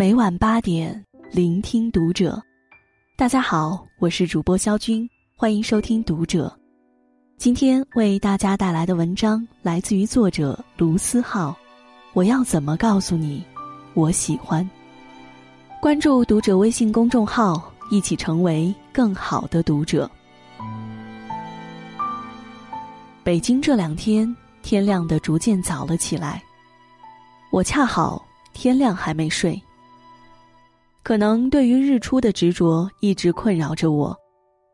每晚八点，聆听读者。大家好，我是主播肖军，欢迎收听《读者》。今天为大家带来的文章来自于作者卢思浩。我要怎么告诉你，我喜欢？关注《读者》微信公众号，一起成为更好的读者。北京这两天天亮的逐渐早了起来，我恰好天亮还没睡。可能对于日出的执着一直困扰着我，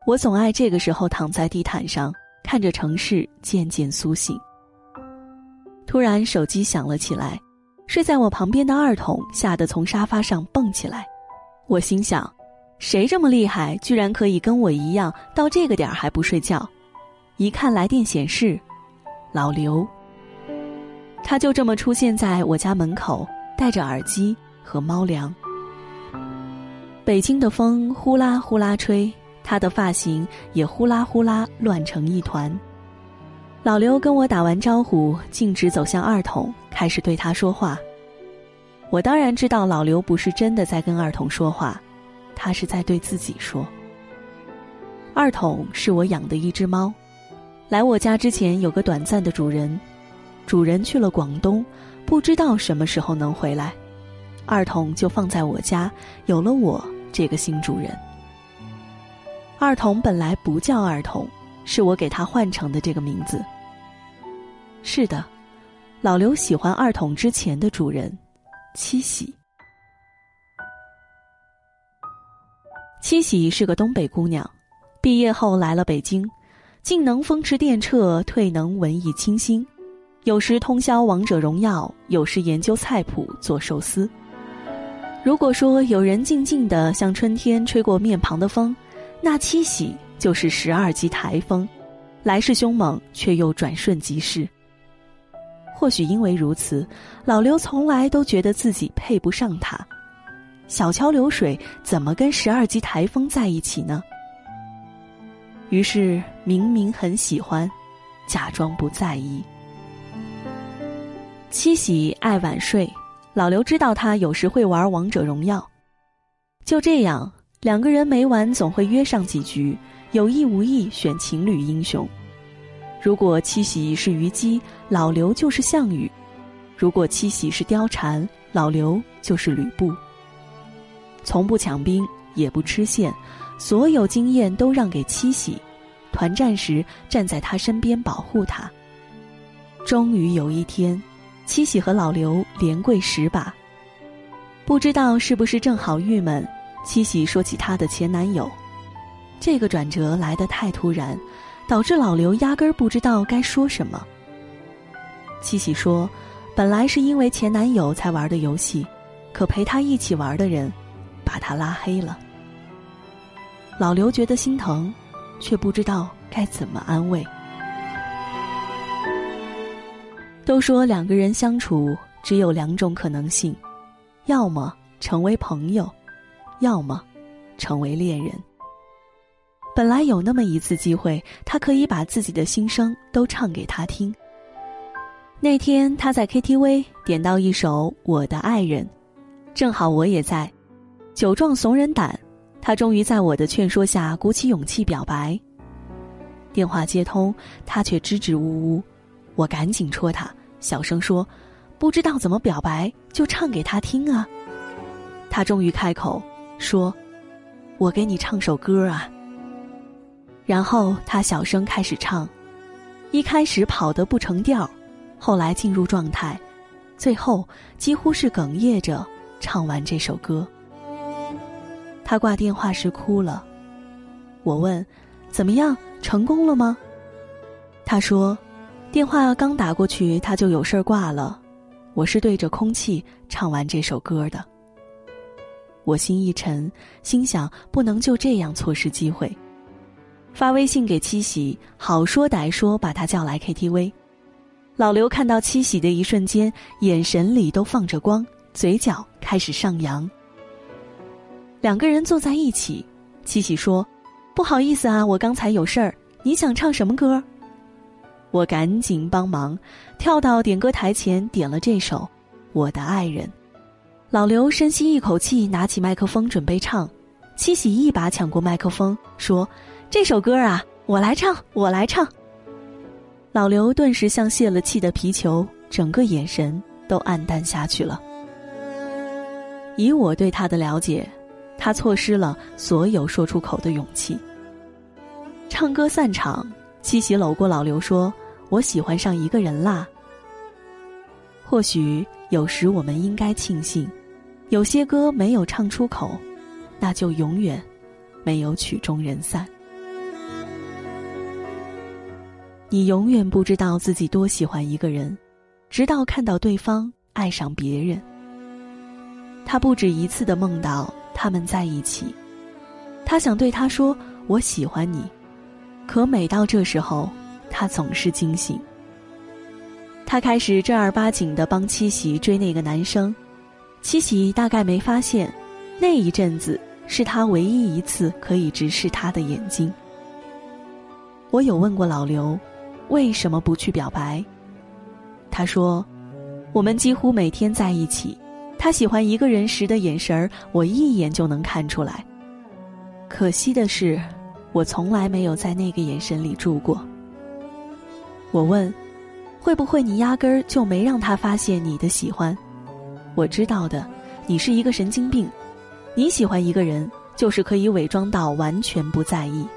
我总爱这个时候躺在地毯上，看着城市渐渐苏醒。突然手机响了起来，睡在我旁边的二筒吓得从沙发上蹦起来。我心想，谁这么厉害，居然可以跟我一样到这个点儿还不睡觉？一看来电显示，老刘。他就这么出现在我家门口，戴着耳机和猫粮。北京的风呼啦呼啦吹，他的发型也呼啦呼啦乱成一团。老刘跟我打完招呼，径直走向二筒，开始对他说话。我当然知道老刘不是真的在跟二筒说话，他是在对自己说。二筒是我养的一只猫，来我家之前有个短暂的主人，主人去了广东，不知道什么时候能回来，二筒就放在我家，有了我。这个新主人，二筒本来不叫二筒，是我给他换成的这个名字。是的，老刘喜欢二筒之前的主人，七喜。七喜是个东北姑娘，毕业后来了北京，进能风驰电掣，退能文艺清新，有时通宵王者荣耀，有时研究菜谱做寿司。如果说有人静静的像春天吹过面庞的风，那七喜就是十二级台风，来势凶猛却又转瞬即逝。或许因为如此，老刘从来都觉得自己配不上他。小桥流水怎么跟十二级台风在一起呢？于是明明很喜欢，假装不在意。七喜爱晚睡。老刘知道他有时会玩王者荣耀，就这样，两个人每晚总会约上几局，有意无意选情侣英雄。如果七喜是虞姬，老刘就是项羽；如果七喜是貂蝉，老刘就是吕布。从不抢兵，也不吃线，所有经验都让给七喜，团战时站在他身边保护他。终于有一天。七喜和老刘连跪十把，不知道是不是正好郁闷。七喜说起她的前男友，这个转折来得太突然，导致老刘压根儿不知道该说什么。七喜说：“本来是因为前男友才玩的游戏，可陪他一起玩的人，把他拉黑了。”老刘觉得心疼，却不知道该怎么安慰。都说两个人相处只有两种可能性，要么成为朋友，要么成为恋人。本来有那么一次机会，他可以把自己的心声都唱给他听。那天他在 KTV 点到一首《我的爱人》，正好我也在，酒壮怂人胆，他终于在我的劝说下鼓起勇气表白。电话接通，他却支支吾吾，我赶紧戳他。小声说：“不知道怎么表白，就唱给他听啊。”他终于开口说：“我给你唱首歌啊。”然后他小声开始唱，一开始跑得不成调，后来进入状态，最后几乎是哽咽着唱完这首歌。他挂电话时哭了，我问：“怎么样，成功了吗？”他说。电话刚打过去，他就有事儿挂了。我是对着空气唱完这首歌的。我心一沉，心想不能就这样错失机会。发微信给七喜，好说歹说把他叫来 KTV。老刘看到七喜的一瞬间，眼神里都放着光，嘴角开始上扬。两个人坐在一起，七喜说：“不好意思啊，我刚才有事儿。你想唱什么歌？”我赶紧帮忙，跳到点歌台前点了这首《我的爱人》。老刘深吸一口气，拿起麦克风准备唱，七喜一把抢过麦克风，说：“这首歌啊，我来唱，我来唱。”老刘顿时像泄了气的皮球，整个眼神都黯淡下去了。以我对他的了解，他错失了所有说出口的勇气。唱歌散场，七喜搂过老刘说：“我喜欢上一个人啦。”或许有时我们应该庆幸，有些歌没有唱出口，那就永远没有曲终人散。你永远不知道自己多喜欢一个人，直到看到对方爱上别人。他不止一次的梦到他们在一起，他想对他说“我喜欢你”，可每到这时候，他总是惊醒。他开始正儿八经的帮七喜追那个男生，七喜大概没发现，那一阵子是他唯一一次可以直视他的眼睛。我有问过老刘，为什么不去表白？他说，我们几乎每天在一起，他喜欢一个人时的眼神儿，我一眼就能看出来。可惜的是，我从来没有在那个眼神里住过。我问。会不会你压根儿就没让他发现你的喜欢？我知道的，你是一个神经病。你喜欢一个人，就是可以伪装到完全不在意。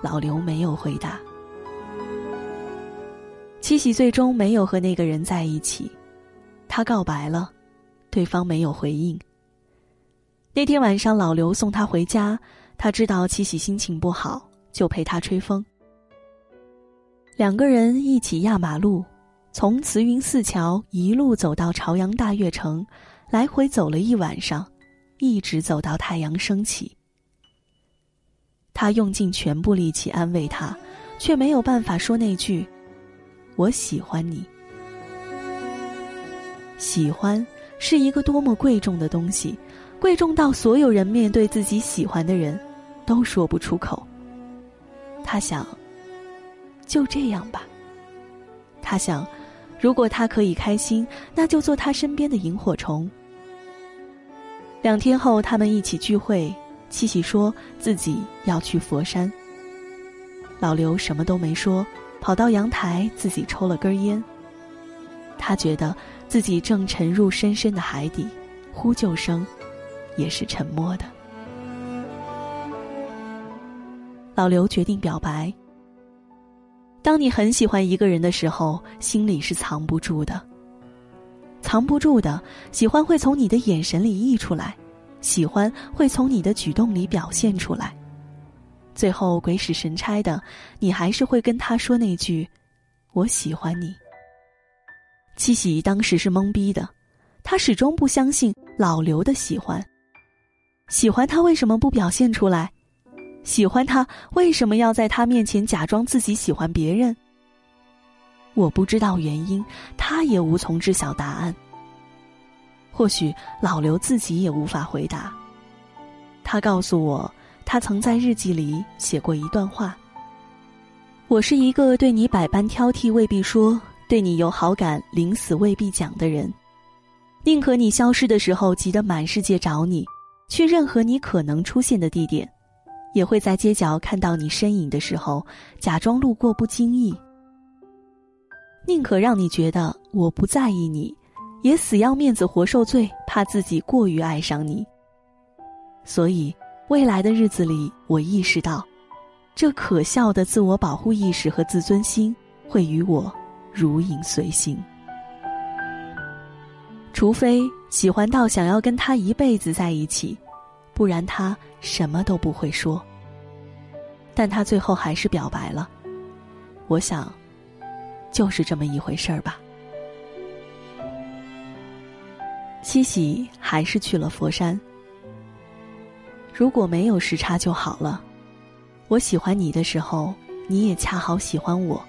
老刘没有回答。七喜最终没有和那个人在一起，他告白了，对方没有回应。那天晚上，老刘送他回家，他知道七喜心情不好，就陪他吹风。两个人一起压马路，从慈云寺桥一路走到朝阳大悦城，来回走了一晚上，一直走到太阳升起。他用尽全部力气安慰他，却没有办法说那句“我喜欢你”。喜欢是一个多么贵重的东西，贵重到所有人面对自己喜欢的人，都说不出口。他想。就这样吧。他想，如果他可以开心，那就做他身边的萤火虫。两天后，他们一起聚会，七喜说自己要去佛山。老刘什么都没说，跑到阳台自己抽了根烟。他觉得自己正沉入深深的海底，呼救声也是沉默的。老刘决定表白。当你很喜欢一个人的时候，心里是藏不住的。藏不住的喜欢会从你的眼神里溢出来，喜欢会从你的举动里表现出来。最后鬼使神差的，你还是会跟他说那句：“我喜欢你。”七喜当时是懵逼的，他始终不相信老刘的喜欢。喜欢他为什么不表现出来？喜欢他，为什么要在他面前假装自己喜欢别人？我不知道原因，他也无从知晓答案。或许老刘自己也无法回答。他告诉我，他曾在日记里写过一段话：“我是一个对你百般挑剔未必说，对你有好感临死未必讲的人，宁可你消失的时候急得满世界找你，去任何你可能出现的地点。”也会在街角看到你身影的时候，假装路过不经意。宁可让你觉得我不在意你，也死要面子活受罪，怕自己过于爱上你。所以，未来的日子里，我意识到，这可笑的自我保护意识和自尊心会与我如影随形。除非喜欢到想要跟他一辈子在一起。不然他什么都不会说。但他最后还是表白了，我想，就是这么一回事儿吧。七喜还是去了佛山。如果没有时差就好了。我喜欢你的时候，你也恰好喜欢我。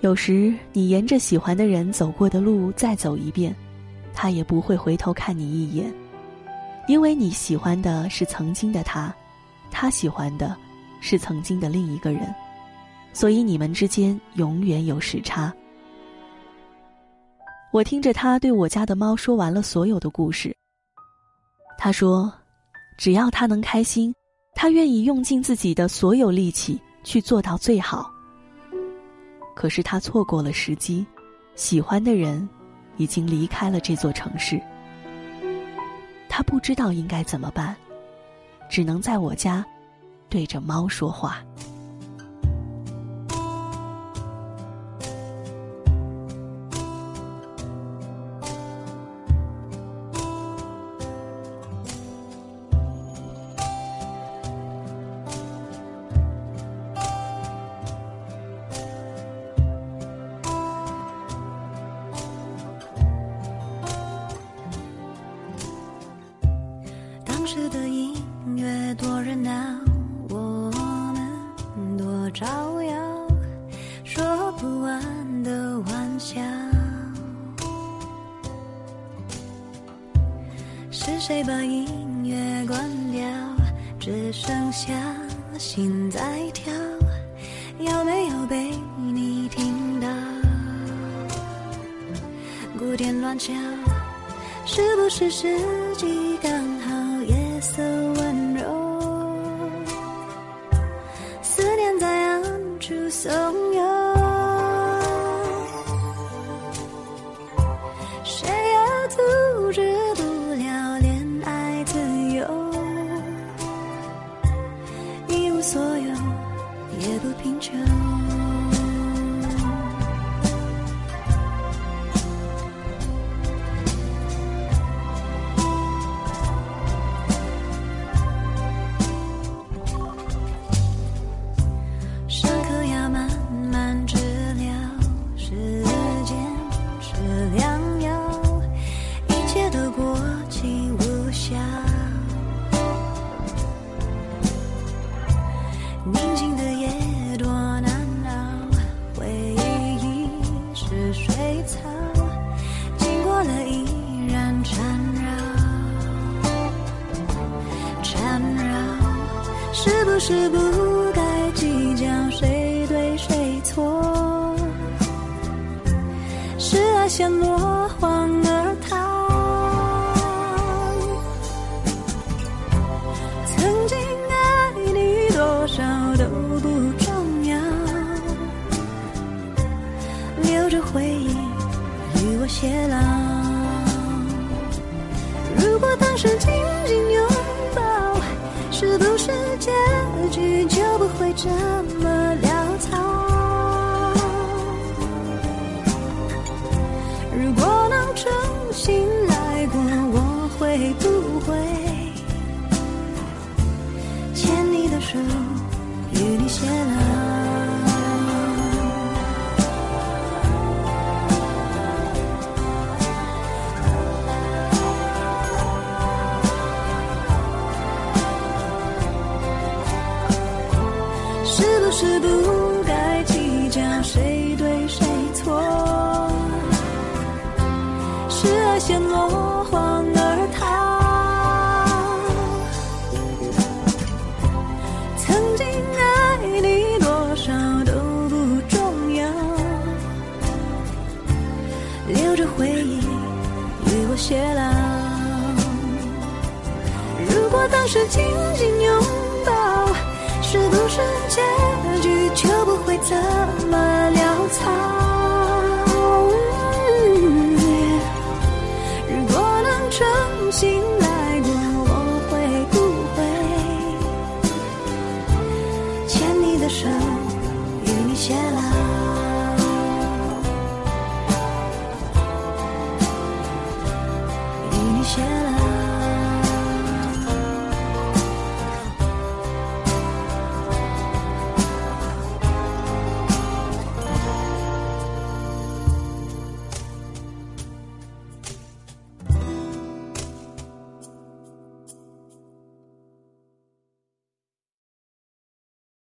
有时你沿着喜欢的人走过的路再走一遍，他也不会回头看你一眼。因为你喜欢的是曾经的他，他喜欢的是曾经的另一个人，所以你们之间永远有时差。我听着他对我家的猫说完了所有的故事。他说：“只要它能开心，他愿意用尽自己的所有力气去做到最好。”可是他错过了时机，喜欢的人已经离开了这座城市。他不知道应该怎么办，只能在我家对着猫说话。是谁把音乐关掉？只剩下心在跳，有没有被你听到？鼓点乱敲，是不是时机刚好？夜色温柔，思念在暗处怂是不该计较谁对谁错，是爱先落荒而逃。曾经爱你多少都不重要，留着回忆与我偕老。如果当时紧紧着留着回忆与我偕老如果当时紧紧拥抱是不是结局就不会这么潦草如果能重新来过我会不会牵你的手与你偕老